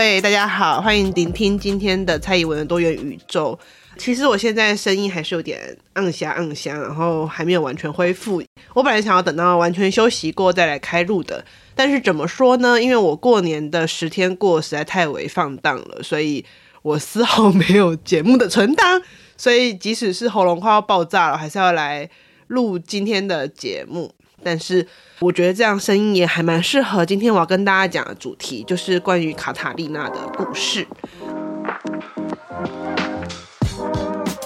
位大家好，欢迎聆听今天的蔡宜文的多元宇宙。其实我现在声音还是有点暗哑暗哑，然后还没有完全恢复。我本来想要等到完全休息过再来开录的，但是怎么说呢？因为我过年的十天过实在太为放荡了，所以我丝毫没有节目的存档。所以即使是喉咙快要爆炸了，还是要来录今天的节目。但是我觉得这样声音也还蛮适合。今天我要跟大家讲的主题就是关于卡塔利娜的故事。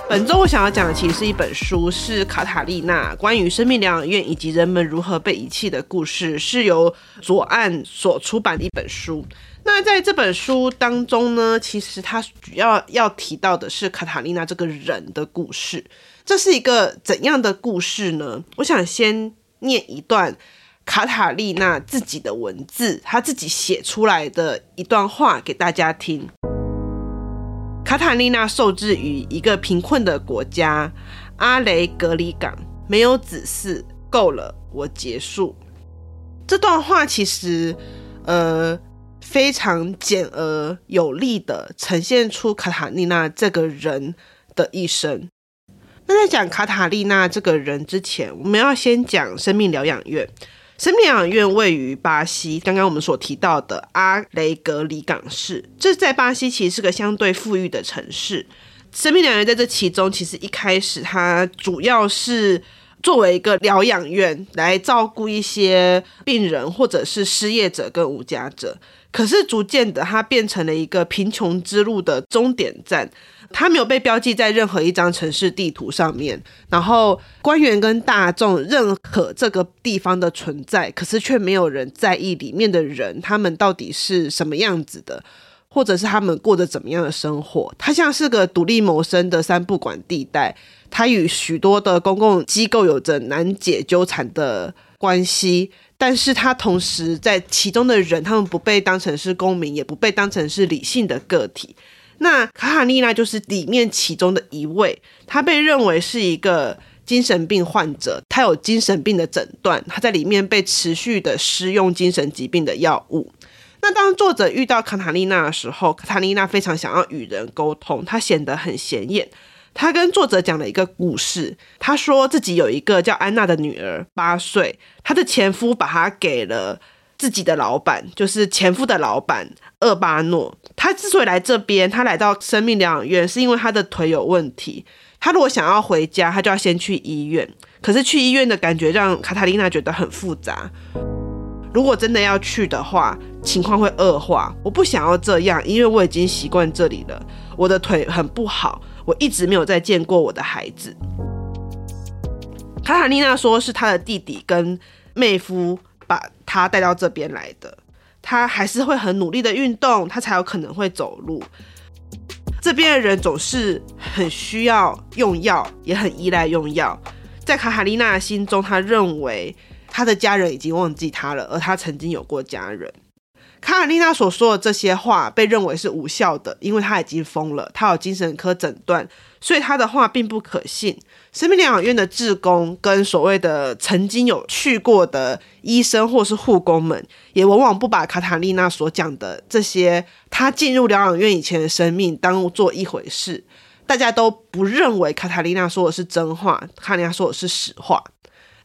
本周我想要讲的其实是一本书，是卡塔利娜关于生命疗养院以及人们如何被遗弃的故事，是由左岸所出版的一本书。那在这本书当中呢，其实它主要要提到的是卡塔利娜这个人的故事。这是一个怎样的故事呢？我想先。念一段卡塔利娜自己的文字，她自己写出来的一段话给大家听。卡塔利娜受制于一个贫困的国家阿雷格里港，没有子嗣，够了，我结束。这段话其实呃非常简而有力的呈现出卡塔利娜这个人的一生。那在讲卡塔利娜这个人之前，我们要先讲生命疗养院。生命疗养院位于巴西，刚刚我们所提到的阿雷格里港市，这在巴西其实是个相对富裕的城市。生命疗养院在这其中，其实一开始它主要是作为一个疗养院来照顾一些病人或者是失业者跟无家者，可是逐渐的，它变成了一个贫穷之路的终点站。它没有被标记在任何一张城市地图上面，然后官员跟大众认可这个地方的存在，可是却没有人在意里面的人，他们到底是什么样子的，或者是他们过着怎么样的生活。它像是个独立谋生的三不管地带，它与许多的公共机构有着难解纠缠的关系，但是它同时在其中的人，他们不被当成是公民，也不被当成是理性的个体。那卡卡利娜就是里面其中的一位，她被认为是一个精神病患者，她有精神病的诊断，她在里面被持续的施用精神疾病的药物。那当作者遇到卡塔丽娜的时候，卡塔丽娜非常想要与人沟通，她显得很显眼。她跟作者讲了一个故事，她说自己有一个叫安娜的女儿，八岁，她的前夫把她给了。自己的老板就是前夫的老板厄巴诺。他之所以来这边，他来到生命疗养院，是因为他的腿有问题。他如果想要回家，他就要先去医院。可是去医院的感觉让卡塔丽娜觉得很复杂。如果真的要去的话，情况会恶化。我不想要这样，因为我已经习惯这里了。我的腿很不好，我一直没有再见过我的孩子。卡塔利娜说是她的弟弟跟妹夫。把她带到这边来的，她还是会很努力的运动，她才有可能会走路。这边的人总是很需要用药，也很依赖用药。在卡塔利娜心中，他认为他的家人已经忘记他了，而他曾经有过家人。卡塔利娜所说的这些话被认为是无效的，因为她已经疯了，她有精神科诊断，所以她的话并不可信。生命疗养院的志工跟所谓的曾经有去过的医生或是护工们，也往往不把卡塔利娜所讲的这些她进入疗养院以前的生命当做一回事。大家都不认为卡塔利娜说的是真话，卡塔利娜说的是实话。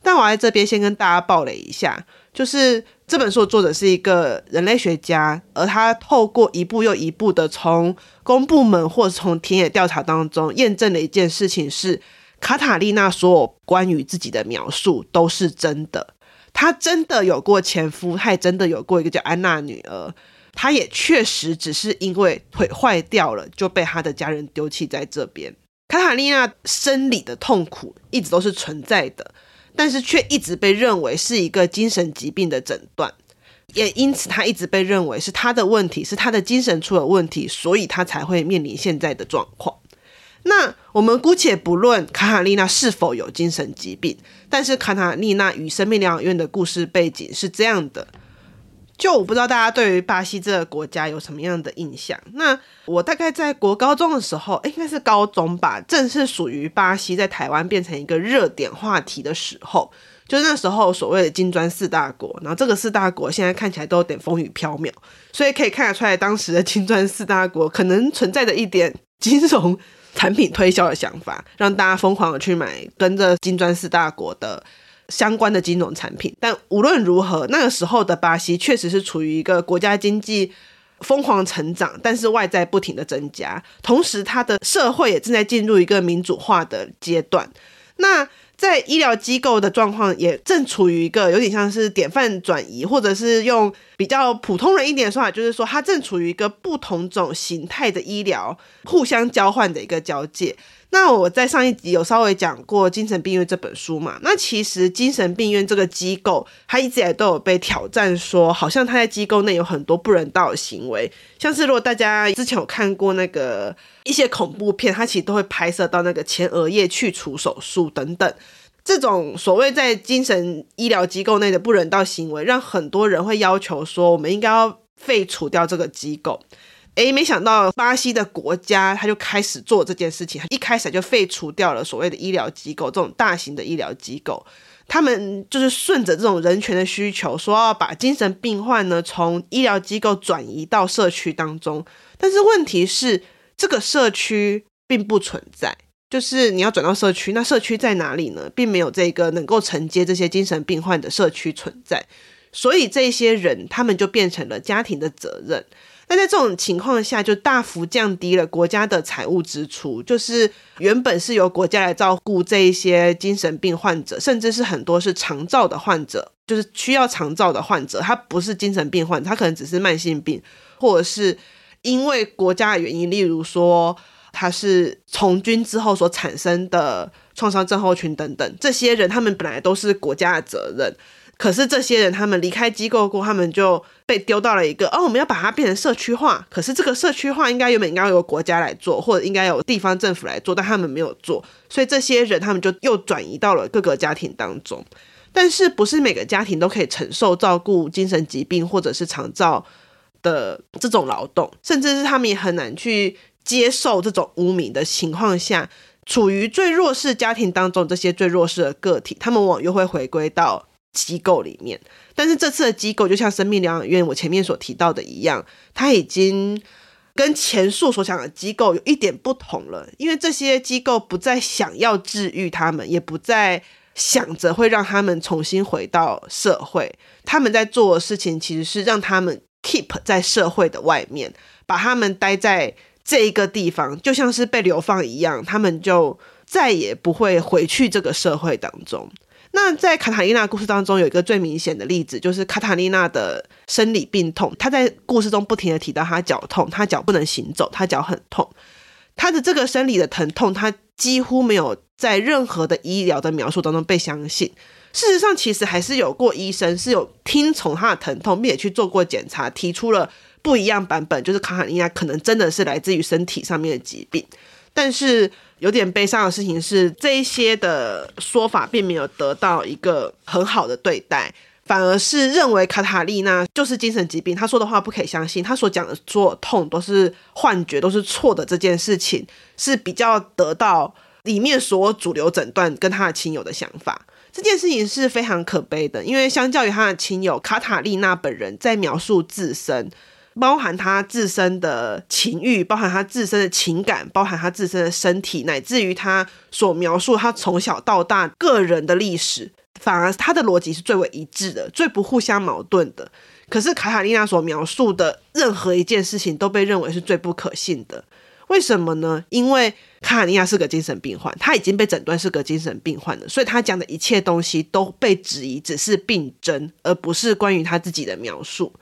但我在这边先跟大家爆雷一下，就是。这本书的作者是一个人类学家，而他透过一步又一步的从公部门或者从田野调查当中验证了一件事情是：卡塔利娜所有关于自己的描述都是真的。她真的有过前夫，她也真的有过一个叫安娜女儿，她也确实只是因为腿坏掉了就被她的家人丢弃在这边。卡塔利娜生理的痛苦一直都是存在的。但是却一直被认为是一个精神疾病的诊断，也因此他一直被认为是他的问题，是他的精神出了问题，所以他才会面临现在的状况。那我们姑且不论卡塔利娜是否有精神疾病，但是卡塔利娜与生命疗养院的故事背景是这样的。就我不知道大家对于巴西这个国家有什么样的印象。那我大概在国高中的时候，应该是高中吧，正是属于巴西在台湾变成一个热点话题的时候。就那时候所谓的金砖四大国，然后这个四大国现在看起来都有点风雨飘渺，所以可以看得出来，当时的金砖四大国可能存在着一点金融产品推销的想法，让大家疯狂的去买跟着金砖四大国的。相关的金融产品，但无论如何，那个时候的巴西确实是处于一个国家经济疯狂成长，但是外债不停的增加，同时它的社会也正在进入一个民主化的阶段。那在医疗机构的状况也正处于一个有点像是典范转移，或者是用比较普通人一点的说法，就是说它正处于一个不同种形态的医疗互相交换的一个交界。那我在上一集有稍微讲过《精神病院》这本书嘛？那其实精神病院这个机构，它一直以来都有被挑战，说好像它在机构内有很多不人道的行为，像是如果大家之前有看过那个一些恐怖片，它其实都会拍摄到那个前额叶去除手术等等，这种所谓在精神医疗机构内的不人道行为，让很多人会要求说，我们应该要废除掉这个机构。诶，没想到巴西的国家他就开始做这件事情，一开始就废除掉了所谓的医疗机构，这种大型的医疗机构，他们就是顺着这种人权的需求，说要把精神病患呢从医疗机构转移到社区当中。但是问题是，这个社区并不存在，就是你要转到社区，那社区在哪里呢？并没有这个能够承接这些精神病患的社区存在，所以这些人他们就变成了家庭的责任。那在这种情况下，就大幅降低了国家的财务支出。就是原本是由国家来照顾这一些精神病患者，甚至是很多是长照的患者，就是需要长照的患者，他不是精神病患者，他可能只是慢性病，或者是因为国家的原因，例如说他是从军之后所产生的创伤症候群等等，这些人他们本来都是国家的责任。可是这些人，他们离开机构过，他们就被丢到了一个哦，我们要把它变成社区化。可是这个社区化应该原本应该由国家来做，或者应该由地方政府来做，但他们没有做，所以这些人他们就又转移到了各个家庭当中。但是不是每个家庭都可以承受照顾精神疾病或者是长照的这种劳动，甚至是他们也很难去接受这种污名的情况下，处于最弱势家庭当中，这些最弱势的个体，他们往往又会回归到。机构里面，但是这次的机构就像生命疗养院，我前面所提到的一样，它已经跟前述所讲的机构有一点不同了。因为这些机构不再想要治愈他们，也不再想着会让他们重新回到社会。他们在做的事情其实是让他们 keep 在社会的外面，把他们待在这一个地方，就像是被流放一样，他们就再也不会回去这个社会当中。那在卡塔丽娜故事当中，有一个最明显的例子，就是卡塔丽娜的生理病痛。她在故事中不停地提到她脚痛，她脚不能行走，她脚很痛。她的这个生理的疼痛，她几乎没有在任何的医疗的描述当中被相信。事实上，其实还是有过医生是有听从她的疼痛，并且去做过检查，提出了不一样版本，就是卡塔丽娜可能真的是来自于身体上面的疾病，但是。有点悲伤的事情是，这一些的说法并没有得到一个很好的对待，反而是认为卡塔利娜就是精神疾病，他说的话不可以相信，他所讲的所有痛都是幻觉，都是错的。这件事情是比较得到里面所有主流诊断跟他的亲友的想法。这件事情是非常可悲的，因为相较于他的亲友，卡塔利娜本人在描述自身。包含他自身的情欲，包含他自身的情感，包含他自身的身体，乃至于他所描述他从小到大个人的历史，反而他的逻辑是最为一致的，最不互相矛盾的。可是卡塔丽娜所描述的任何一件事情都被认为是最不可信的。为什么呢？因为卡塔丽娜是个精神病患，他已经被诊断是个精神病患了，所以他讲的一切东西都被质疑，只是病征，而不是关于他自己的描述。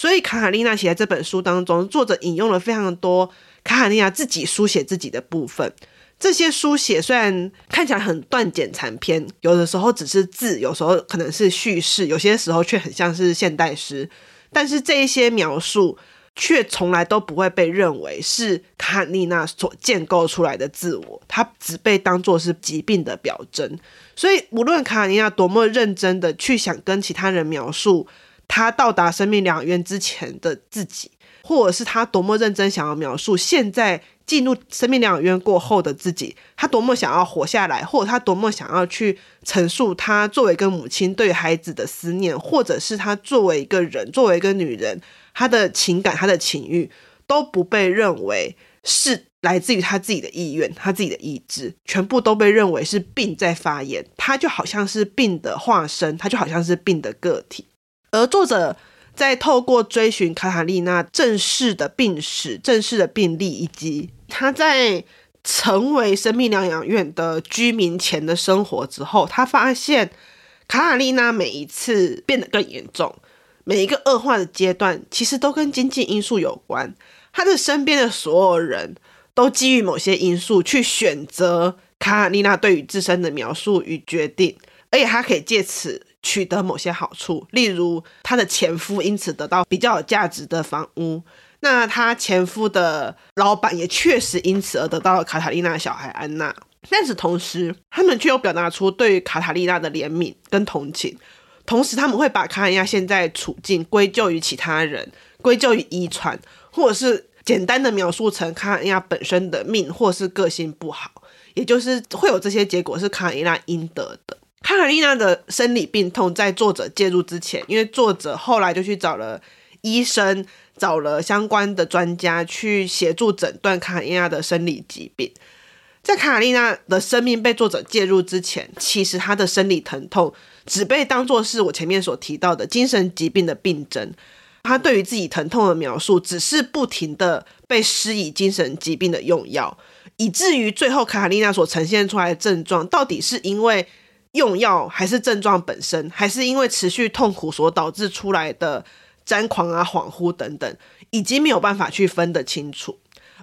所以卡塔丽娜写在这本书当中，作者引用了非常多卡塔丽娜自己书写自己的部分。这些书写虽然看起来很断简残篇，有的时候只是字，有时候可能是叙事，有些时候却很像是现代诗。但是这一些描述却从来都不会被认为是卡塔丽娜所建构出来的自我，它只被当作是疾病的表征。所以，无论卡塔丽娜多么认真的去想跟其他人描述他到达生命疗养院之前的自己，或者是他多么认真想要描述现在进入生命疗养院过后的自己，他多么想要活下来，或者他多么想要去陈述他作为一个母亲对孩子的思念，或者是他作为一个人，作为一个女人。他的情感，他的情欲都不被认为是来自于他自己的意愿，他自己的意志，全部都被认为是病在发言。他就好像是病的化身，他就好像是病的个体。而作者在透过追寻卡塔丽娜正式的病史、正式的病历，以及他在成为生命疗养院的居民前的生活之后，他发现卡塔丽娜每一次变得更严重。每一个恶化的阶段，其实都跟经济因素有关。他的身边的所有人都基于某些因素去选择卡塔丽娜对于自身的描述与决定，而且他可以借此取得某些好处，例如他的前夫因此得到比较有价值的房屋，那他前夫的老板也确实因此而得到了卡塔丽娜的小孩安娜。但是同时，他们却又表达出对于卡塔丽娜的怜悯跟同情。同时，他们会把卡塔丽娜现在处境归咎于其他人，归咎于遗传，或者是简单的描述成卡塔丽娜本身的命，或是个性不好，也就是会有这些结果是卡塔丽娜应得的。卡塔丽娜的生理病痛在作者介入之前，因为作者后来就去找了医生，找了相关的专家去协助诊断卡塔丽娜的生理疾病。在卡塔丽娜的生命被作者介入之前，其实她的生理疼痛。只被当作是我前面所提到的精神疾病的病症，她对于自己疼痛的描述，只是不停的被施以精神疾病的用药，以至于最后卡塔丽娜所呈现出来的症状，到底是因为用药，还是症状本身，还是因为持续痛苦所导致出来的张狂啊、恍惚等等，已经没有办法去分得清楚。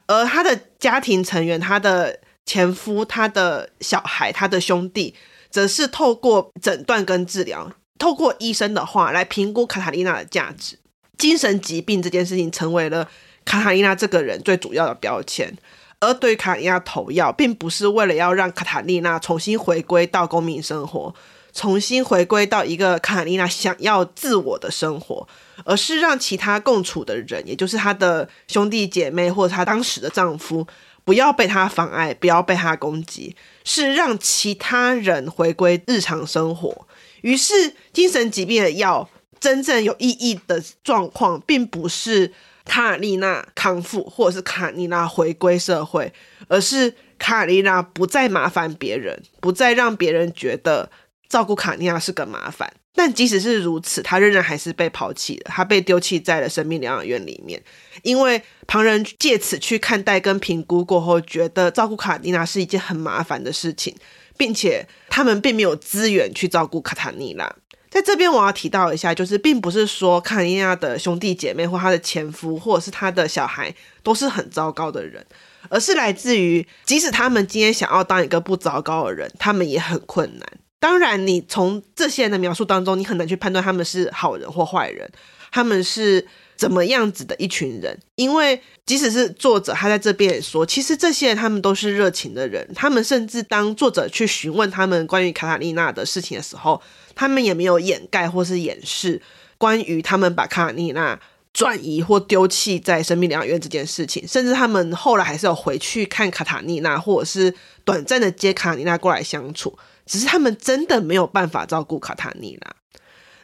而他的家庭成员，他的前夫、他的小孩、他的兄弟。则是透过诊断跟治疗，透过医生的话来评估卡塔丽娜的价值。精神疾病这件事情成为了卡塔丽娜这个人最主要的标签。而对卡塔丽娜投药，并不是为了要让卡塔丽娜重新回归到公民生活，重新回归到一个卡塔丽娜想要自我的生活，而是让其他共处的人，也就是她的兄弟姐妹或者她当时的丈夫。不要被她妨碍，不要被她攻击，是让其他人回归日常生活。于是，精神疾病的药真正有意义的状况，并不是卡塔丽娜康复，或者是卡塔丽娜回归社会，而是卡塔丽娜不再麻烦别人，不再让别人觉得照顾卡塔丽娜是个麻烦。但即使是如此，他仍然还是被抛弃了。他被丢弃在了生命疗养院里面，因为旁人借此去看待跟评估过后，觉得照顾卡塔丽娜是一件很麻烦的事情，并且他们并没有资源去照顾卡塔尼娜。在这边我要提到一下，就是并不是说卡尼亚的兄弟姐妹或她的前夫或者是他的小孩都是很糟糕的人，而是来自于即使他们今天想要当一个不糟糕的人，他们也很困难。当然，你从这些人的描述当中，你很难去判断他们是好人或坏人，他们是怎么样子的一群人。因为即使是作者，他在这边也说，其实这些人他们都是热情的人。他们甚至当作者去询问他们关于卡塔丽娜的事情的时候，他们也没有掩盖或是掩饰关于他们把卡塔丽娜转移或丢弃在生命疗养院这件事情。甚至他们后来还是有回去看卡塔丽娜，或者是短暂的接卡塔丽娜过来相处。只是他们真的没有办法照顾卡塔丽娜，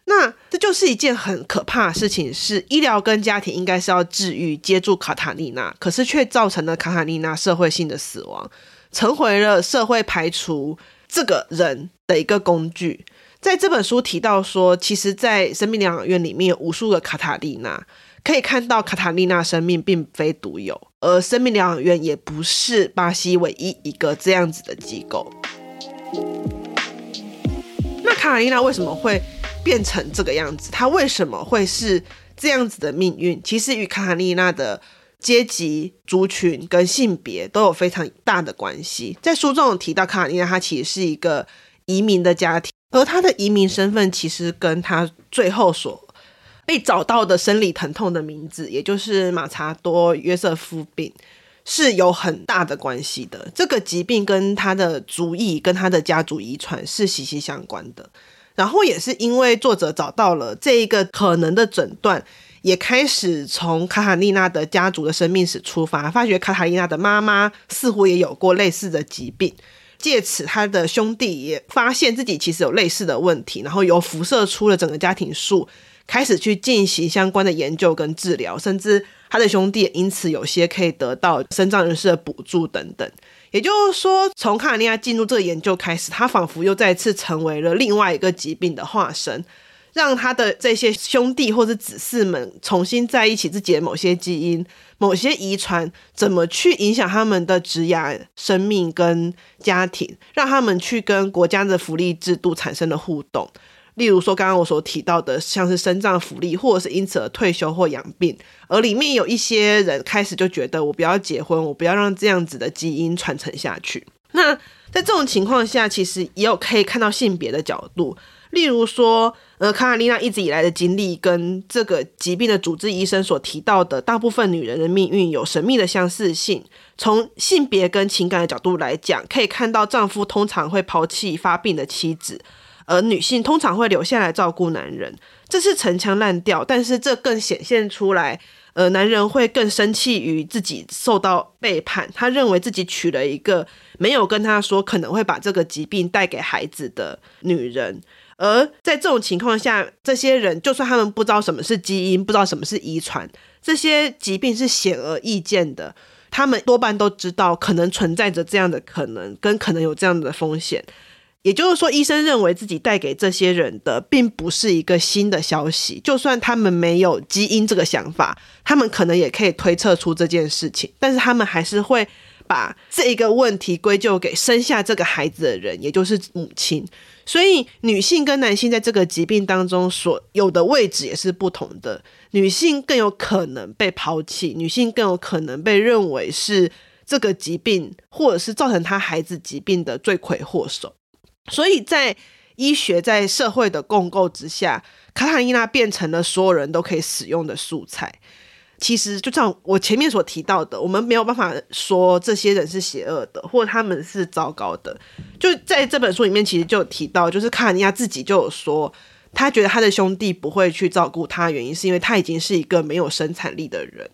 那这就是一件很可怕的事情。是医疗跟家庭应该是要治愈、接住卡塔丽娜，可是却造成了卡塔丽娜社会性的死亡，成为了社会排除这个人的一个工具。在这本书提到说，其实，在生命疗养院里面有无数个卡塔丽娜，可以看到卡塔丽娜生命并非独有，而生命疗养院也不是巴西唯一一个这样子的机构。那卡塔丽娜为什么会变成这个样子？她为什么会是这样子的命运？其实与卡塔丽娜的阶级、族群跟性别都有非常大的关系。在书中提到，卡塔丽娜她其实是一个移民的家庭，而她的移民身份其实跟她最后所被找到的生理疼痛的名字，也就是马查多约瑟夫病，是有很大的关系的。这个疾病跟他的族裔、跟他的家族遗传是息息相关的。然后也是因为作者找到了这一个可能的诊断，也开始从卡塔利娜的家族的生命史出发，发觉卡塔利娜的妈妈似乎也有过类似的疾病。借此，他的兄弟也发现自己其实有类似的问题，然后由辐射出了整个家庭树，开始去进行相关的研究跟治疗，甚至他的兄弟也因此有些可以得到身障人士的补助等等。也就是说，从卡塔利娜进入这个研究开始，他仿佛又再次成为了另外一个疾病的化身。让他的这些兄弟或者子嗣们重新在一起，自己的某些基因、某些遗传怎么去影响他们的职业、生命跟家庭，让他们去跟国家的福利制度产生了互动。例如说，刚刚我所提到的，像是身障福利，或者是因此而退休或养病，而里面有一些人开始就觉得，我不要结婚，我不要让这样子的基因传承下去。那在这种情况下，其实也有可以看到性别的角度。例如说，呃，卡塔利娜一直以来的经历跟这个疾病的主治医生所提到的大部分女人的命运有神秘的相似性。从性别跟情感的角度来讲，可以看到丈夫通常会抛弃发病的妻子，而女性通常会留下来照顾男人。这是陈腔滥调，但是这更显现出来，呃，男人会更生气于自己受到背叛，他认为自己娶了一个没有跟他说可能会把这个疾病带给孩子的女人。而在这种情况下，这些人就算他们不知道什么是基因，不知道什么是遗传，这些疾病是显而易见的，他们多半都知道可能存在着这样的可能，跟可能有这样的风险。也就是说，医生认为自己带给这些人的并不是一个新的消息，就算他们没有基因这个想法，他们可能也可以推测出这件事情，但是他们还是会把这一个问题归咎给生下这个孩子的人，也就是母亲。所以，女性跟男性在这个疾病当中所有的位置也是不同的。女性更有可能被抛弃，女性更有可能被认为是这个疾病或者是造成她孩子疾病的罪魁祸首。所以在医学在社会的共构之下，卡塔利娜变成了所有人都可以使用的素材。其实就像我前面所提到的，我们没有办法说这些人是邪恶的，或他们是糟糕的。就在这本书里面，其实就有提到，就是卡塔利娜自己就有说，他觉得他的兄弟不会去照顾他，原因是因为他已经是一个没有生产力的人。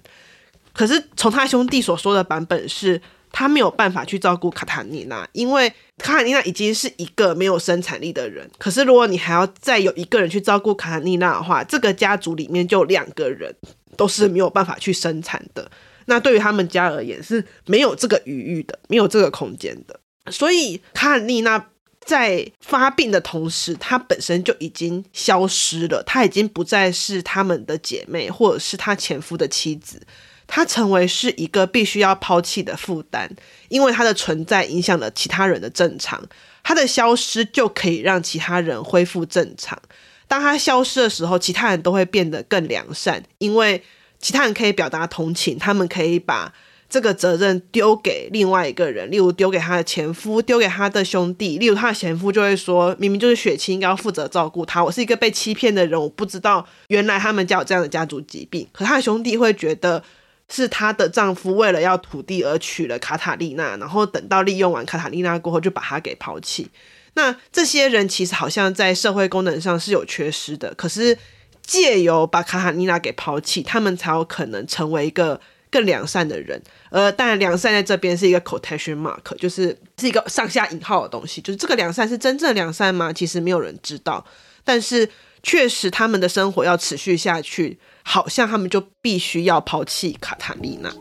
可是从他兄弟所说的版本是，他没有办法去照顾卡塔尼娜，因为卡塔尼娜已经是一个没有生产力的人。可是如果你还要再有一个人去照顾卡塔尼娜的话，这个家族里面就两个人。都是没有办法去生产的，那对于他们家而言是没有这个余裕的，没有这个空间的。所以卡塔尼娜在发病的同时，她本身就已经消失了，她已经不再是他们的姐妹，或者是她前夫的妻子，她成为是一个必须要抛弃的负担，因为她的存在影响了其他人的正常，她的消失就可以让其他人恢复正常。当他消失的时候，其他人都会变得更良善，因为其他人可以表达同情，他们可以把这个责任丢给另外一个人，例如丢给他的前夫，丢给他的兄弟。例如他的前夫就会说：“明明就是雪清应该要负责照顾他，我是一个被欺骗的人，我不知道原来他们家有这样的家族疾病。”可他的兄弟会觉得是她的丈夫为了要土地而娶了卡塔利娜，然后等到利用完卡塔利娜过后就把她给抛弃。那这些人其实好像在社会功能上是有缺失的，可是借由把卡塔利娜给抛弃，他们才有可能成为一个更良善的人。呃，当然，良善在这边是一个 quotation mark，就是是一个上下引号的东西。就是这个良善是真正良善吗？其实没有人知道。但是确实，他们的生活要持续下去，好像他们就必须要抛弃卡塔利娜。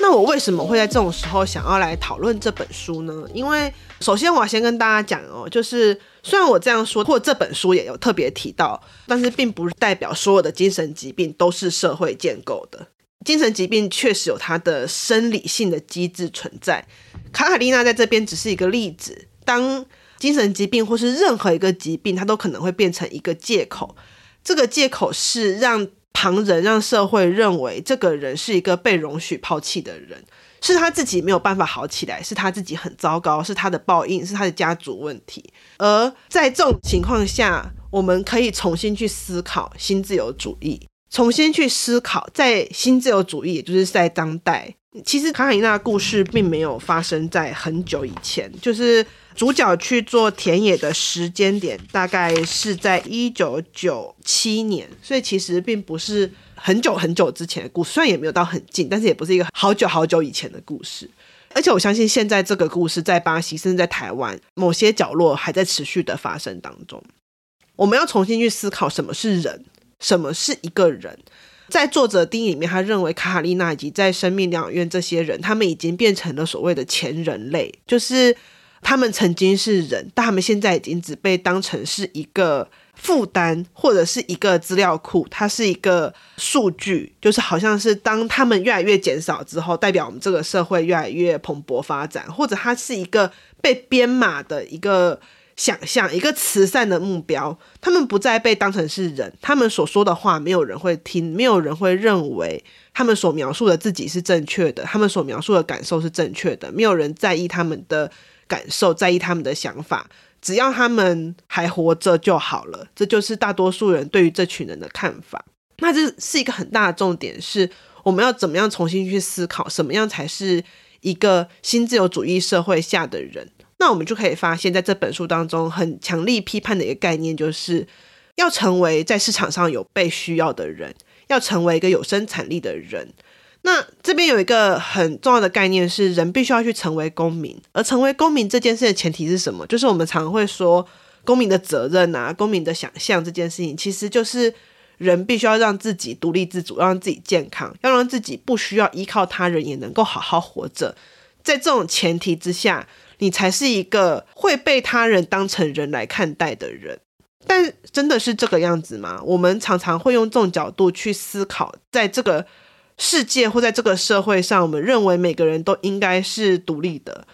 那我为什么会在这种时候想要来讨论这本书呢？因为首先我要先跟大家讲哦，就是虽然我这样说，或者这本书也有特别提到，但是并不代表所有的精神疾病都是社会建构的。精神疾病确实有它的生理性的机制存在。卡塔利娜在这边只是一个例子，当精神疾病或是任何一个疾病，它都可能会变成一个借口。这个借口是让旁人让社会认为这个人是一个被容许抛弃的人，是他自己没有办法好起来，是他自己很糟糕，是他的报应，是他的家族问题。而在这种情况下，我们可以重新去思考新自由主义，重新去思考在新自由主义，也就是在当代。其实卡卡丽娜的故事并没有发生在很久以前，就是主角去做田野的时间点大概是在一九九七年，所以其实并不是很久很久之前的故事，虽然也没有到很近，但是也不是一个好久好久以前的故事。而且我相信现在这个故事在巴西，甚至在台湾某些角落还在持续的发生当中。我们要重新去思考什么是人，什么是一个人。在作者定义里面，他认为卡卡丽娜以及在生命疗养院这些人，他们已经变成了所谓的前人类，就是他们曾经是人，但他们现在已经只被当成是一个负担或者是一个资料库，它是一个数据，就是好像是当他们越来越减少之后，代表我们这个社会越来越蓬勃发展，或者它是一个被编码的一个。想象一个慈善的目标，他们不再被当成是人，他们所说的话没有人会听，没有人会认为他们所描述的自己是正确的，他们所描述的感受是正确的，没有人在意他们的感受，在意他们的想法，只要他们还活着就好了。这就是大多数人对于这群人的看法。那这是一个很大的重点，是我们要怎么样重新去思考，什么样才是一个新自由主义社会下的人。那我们就可以发现，在这本书当中，很强力批判的一个概念，就是要成为在市场上有被需要的人，要成为一个有生产力的人。那这边有一个很重要的概念是，人必须要去成为公民。而成为公民这件事的前提是什么？就是我们常会说，公民的责任啊，公民的想象这件事情，其实就是人必须要让自己独立自主，要让自己健康，要让自己不需要依靠他人，也能够好好活着。在这种前提之下，你才是一个会被他人当成人来看待的人，但真的是这个样子吗？我们常常会用这种角度去思考，在这个世界或在这个社会上，我们认为每个人都应该是独立的。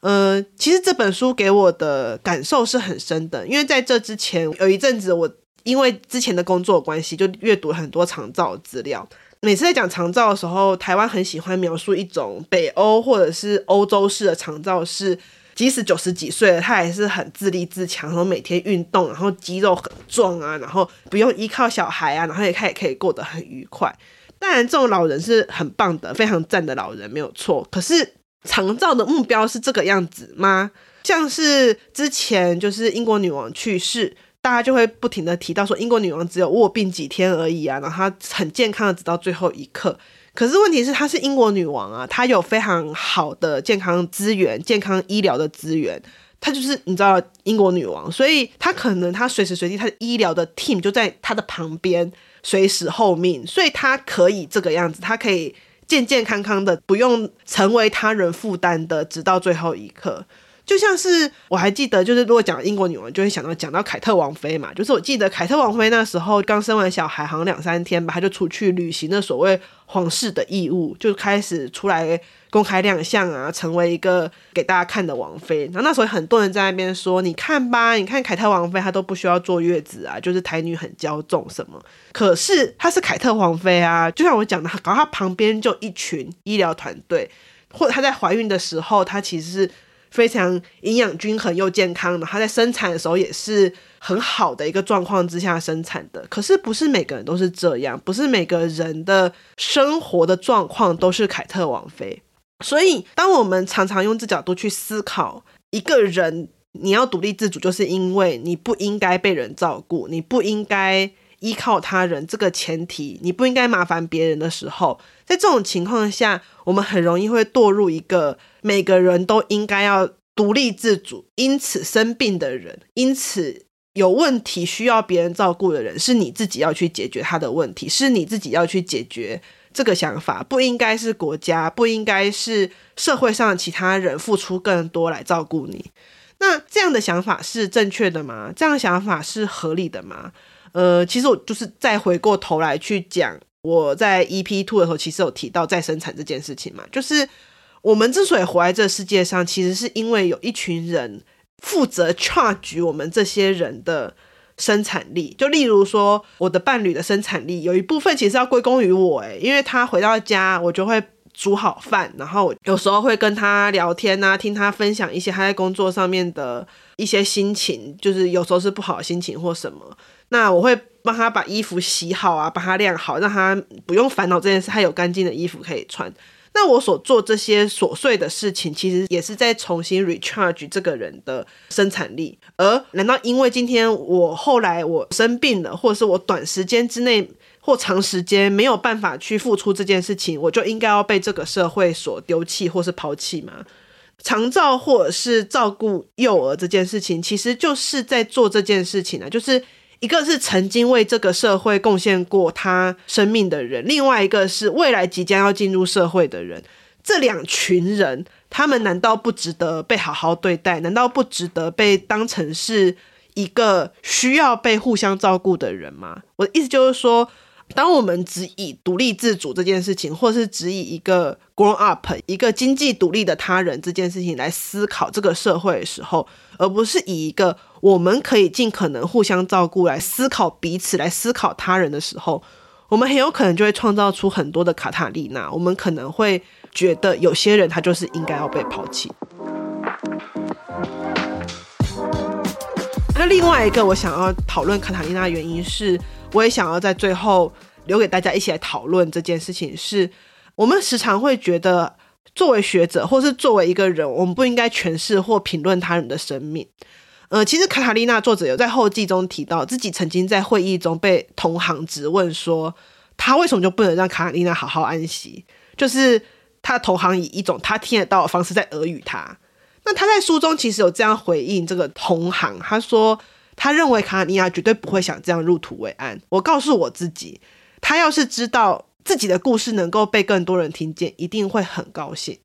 呃，其实这本书给我的感受是很深的，因为在这之前有一阵子，我因为之前的工作关系，就阅读很多长照资料。每次在讲长照的时候，台湾很喜欢描述一种北欧或者是欧洲式的长照，是即使九十几岁了，他还是很自立自强，然后每天运动，然后肌肉很壮啊，然后不用依靠小孩啊，然后也可以可以过得很愉快。当然，这种老人是很棒的，非常赞的老人没有错。可是长照的目标是这个样子吗？像是之前就是英国女王去世。大家就会不停的提到说，英国女王只有卧病几天而已啊，然后她很健康的直到最后一刻。可是问题是，她是英国女王啊，她有非常好的健康资源、健康医疗的资源。她就是你知道英国女王，所以她可能她随时随地她的医疗的 team 就在她的旁边，随时候命，所以她可以这个样子，她可以健健康康的，不用成为他人负担的，直到最后一刻。就像是我还记得，就是如果讲英国女王，就会想到讲到凯特王妃嘛。就是我记得凯特王妃那时候刚生完小孩，好像两三天吧，她就出去履行了所谓皇室的义务，就开始出来公开亮相啊，成为一个给大家看的王妃。然后那时候很多人在那边说：“你看吧，你看凯特王妃她都不需要坐月子啊，就是台女很骄纵什么。”可是她是凯特王妃啊，就像我讲的，搞她旁边就一群医疗团队，或者她在怀孕的时候，她其实是。非常营养均衡又健康的，她在生产的时候也是很好的一个状况之下生产的。可是不是每个人都是这样，不是每个人的生活的状况都是凯特王妃。所以，当我们常常用这角度去思考一个人，你要独立自主，就是因为你不应该被人照顾，你不应该依靠他人这个前提，你不应该麻烦别人的时候，在这种情况下，我们很容易会堕入一个。每个人都应该要独立自主，因此生病的人，因此有问题需要别人照顾的人，是你自己要去解决他的问题，是你自己要去解决这个想法，不应该是国家，不应该是社会上其他人付出更多来照顾你。那这样的想法是正确的吗？这样的想法是合理的吗？呃，其实我就是再回过头来去讲，我在 EP Two 的时候，其实有提到再生产这件事情嘛，就是。我们之所以活在这世界上，其实是因为有一群人负责 charge 我们这些人的生产力。就例如说，我的伴侣的生产力有一部分其实要归功于我，诶，因为他回到家，我就会煮好饭，然后有时候会跟他聊天啊，听他分享一些他在工作上面的一些心情，就是有时候是不好的心情或什么。那我会帮他把衣服洗好啊，帮他晾好，让他不用烦恼这件事，他有干净的衣服可以穿。那我所做这些琐碎的事情，其实也是在重新 recharge 这个人的生产力。而难道因为今天我后来我生病了，或者是我短时间之内或长时间没有办法去付出这件事情，我就应该要被这个社会所丢弃或是抛弃吗？长照或者是照顾幼儿这件事情，其实就是在做这件事情啊，就是。一个是曾经为这个社会贡献过他生命的人，另外一个是未来即将要进入社会的人。这两群人，他们难道不值得被好好对待？难道不值得被当成是一个需要被互相照顾的人吗？我的意思就是说，当我们只以独立自主这件事情，或是只以一个 grown up、一个经济独立的他人这件事情来思考这个社会的时候，而不是以一个我们可以尽可能互相照顾来思考彼此、来思考他人的时候，我们很有可能就会创造出很多的卡塔利娜。我们可能会觉得有些人他就是应该要被抛弃。那另外一个我想要讨论卡塔利娜的原因是，我也想要在最后留给大家一起来讨论这件事情是，我们时常会觉得。作为学者，或是作为一个人，我们不应该诠释或评论他人的生命。呃，其实卡塔利娜作者有在后记中提到，自己曾经在会议中被同行质问说，他为什么就不能让卡塔利娜好好安息？就是他同行以一种他听得到的方式在耳语他。那他在书中其实有这样回应这个同行，他说他认为卡塔利娜绝对不会想这样入土为安。我告诉我自己，他要是知道。自己的故事能够被更多人听见，一定会很高兴。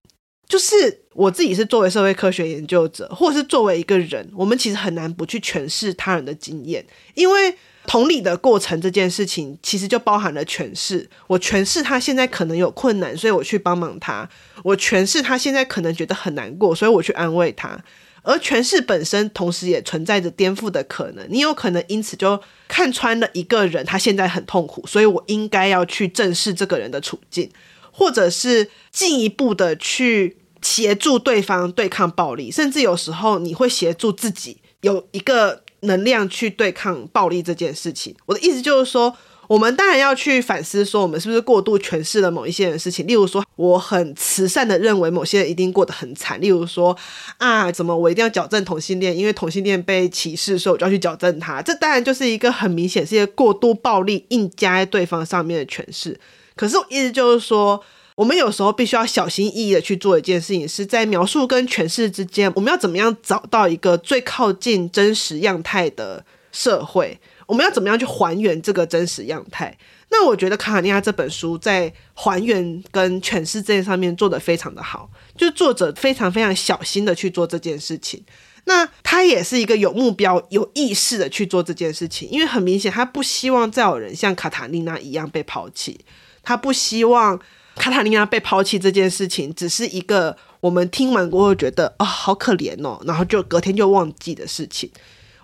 就是我自己是作为社会科学研究者，或者是作为一个人，我们其实很难不去诠释他人的经验，因为同理的过程这件事情，其实就包含了诠释。我诠释他现在可能有困难，所以我去帮忙他；我诠释他现在可能觉得很难过，所以我去安慰他。而诠释本身，同时也存在着颠覆的可能。你有可能因此就看穿了一个人，他现在很痛苦，所以我应该要去正视这个人的处境，或者是进一步的去协助对方对抗暴力，甚至有时候你会协助自己有一个能量去对抗暴力这件事情。我的意思就是说。我们当然要去反思，说我们是不是过度诠释了某一些人的事情。例如说，我很慈善的认为某些人一定过得很惨。例如说，啊，怎么我一定要矫正同性恋？因为同性恋被歧视，所以我就要去矫正他。这当然就是一个很明显是一个过度暴力硬加在对方上面的诠释。可是我意思就是说，我们有时候必须要小心翼翼的去做一件事情，是在描述跟诠释之间，我们要怎么样找到一个最靠近真实样态的社会？我们要怎么样去还原这个真实样态？那我觉得卡塔利娜这本书在还原跟诠释这件上面做得非常的好，就作者非常非常小心的去做这件事情。那他也是一个有目标、有意识的去做这件事情，因为很明显他不希望再有人像卡塔利娜一样被抛弃，他不希望卡塔利娜被抛弃这件事情只是一个我们听完过后觉得啊、哦、好可怜哦，然后就隔天就忘记的事情。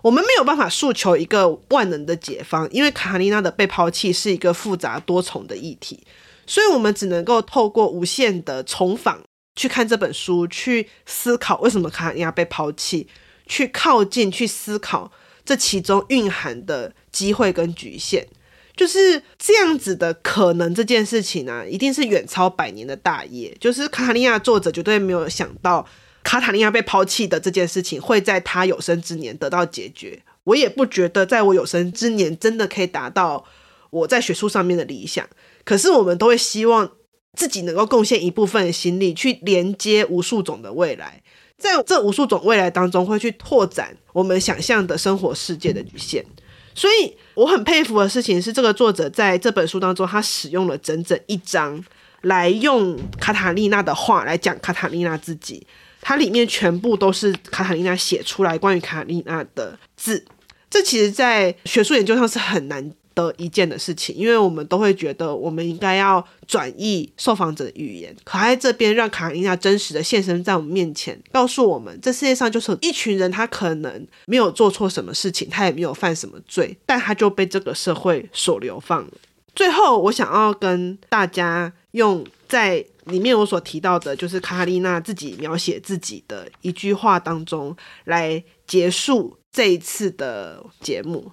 我们没有办法诉求一个万能的解方，因为卡塔利娜的被抛弃是一个复杂多重的议题，所以我们只能够透过无限的重访去看这本书，去思考为什么卡塔利娜被抛弃，去靠近去思考这其中蕴含的机会跟局限，就是这样子的可能。这件事情呢、一定是远超百年的大业，就是卡塔利娜作者绝对没有想到。卡塔利亚被抛弃的这件事情会在他有生之年得到解决。我也不觉得在我有生之年真的可以达到我在学术上面的理想。可是我们都会希望自己能够贡献一部分的心力，去连接无数种的未来，在这无数种未来当中，会去拓展我们想象的生活世界的局限。所以我很佩服的事情是，这个作者在这本书当中，他使用了整整一章来用卡塔利娜的话来讲卡塔利娜自己。它里面全部都是卡塔琳娜写出来关于卡塔琳娜的字，这其实，在学术研究上是很难得一件的事情，因为我们都会觉得我们应该要转译受访者的语言，可在这边让卡塔琳娜真实的现身在我们面前，告诉我们，这世界上就是一群人，他可能没有做错什么事情，他也没有犯什么罪，但他就被这个社会所流放了。最后，我想要跟大家用在里面我所提到的，就是卡塔丽娜自己描写自己的一句话当中来结束这一次的节目。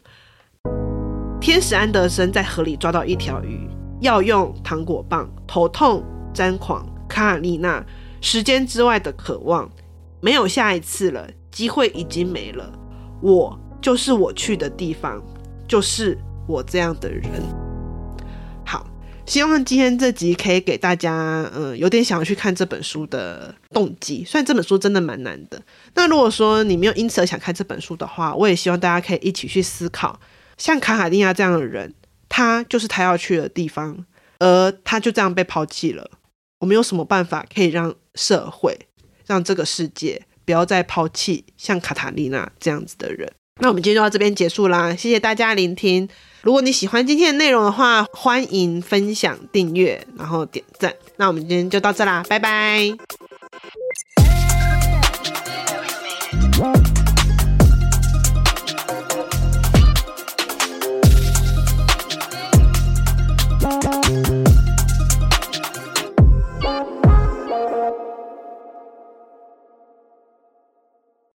天使安德森在河里抓到一条鱼，要用糖果棒，头痛沾狂。卡塔丽娜时间之外的渴望，没有下一次了，机会已经没了。我就是我去的地方，就是我这样的人。希望今天这集可以给大家，嗯，有点想要去看这本书的动机。虽然这本书真的蛮难的，那如果说你没有因此而想看这本书的话，我也希望大家可以一起去思考，像卡塔丽娜这样的人，他就是他要去的地方，而他就这样被抛弃了。我们有什么办法可以让社会、让这个世界不要再抛弃像卡塔丽娜这样子的人？那我们今天就到这边结束啦，谢谢大家聆听。如果你喜欢今天的内容的话，欢迎分享、订阅，然后点赞。那我们今天就到这啦，拜拜。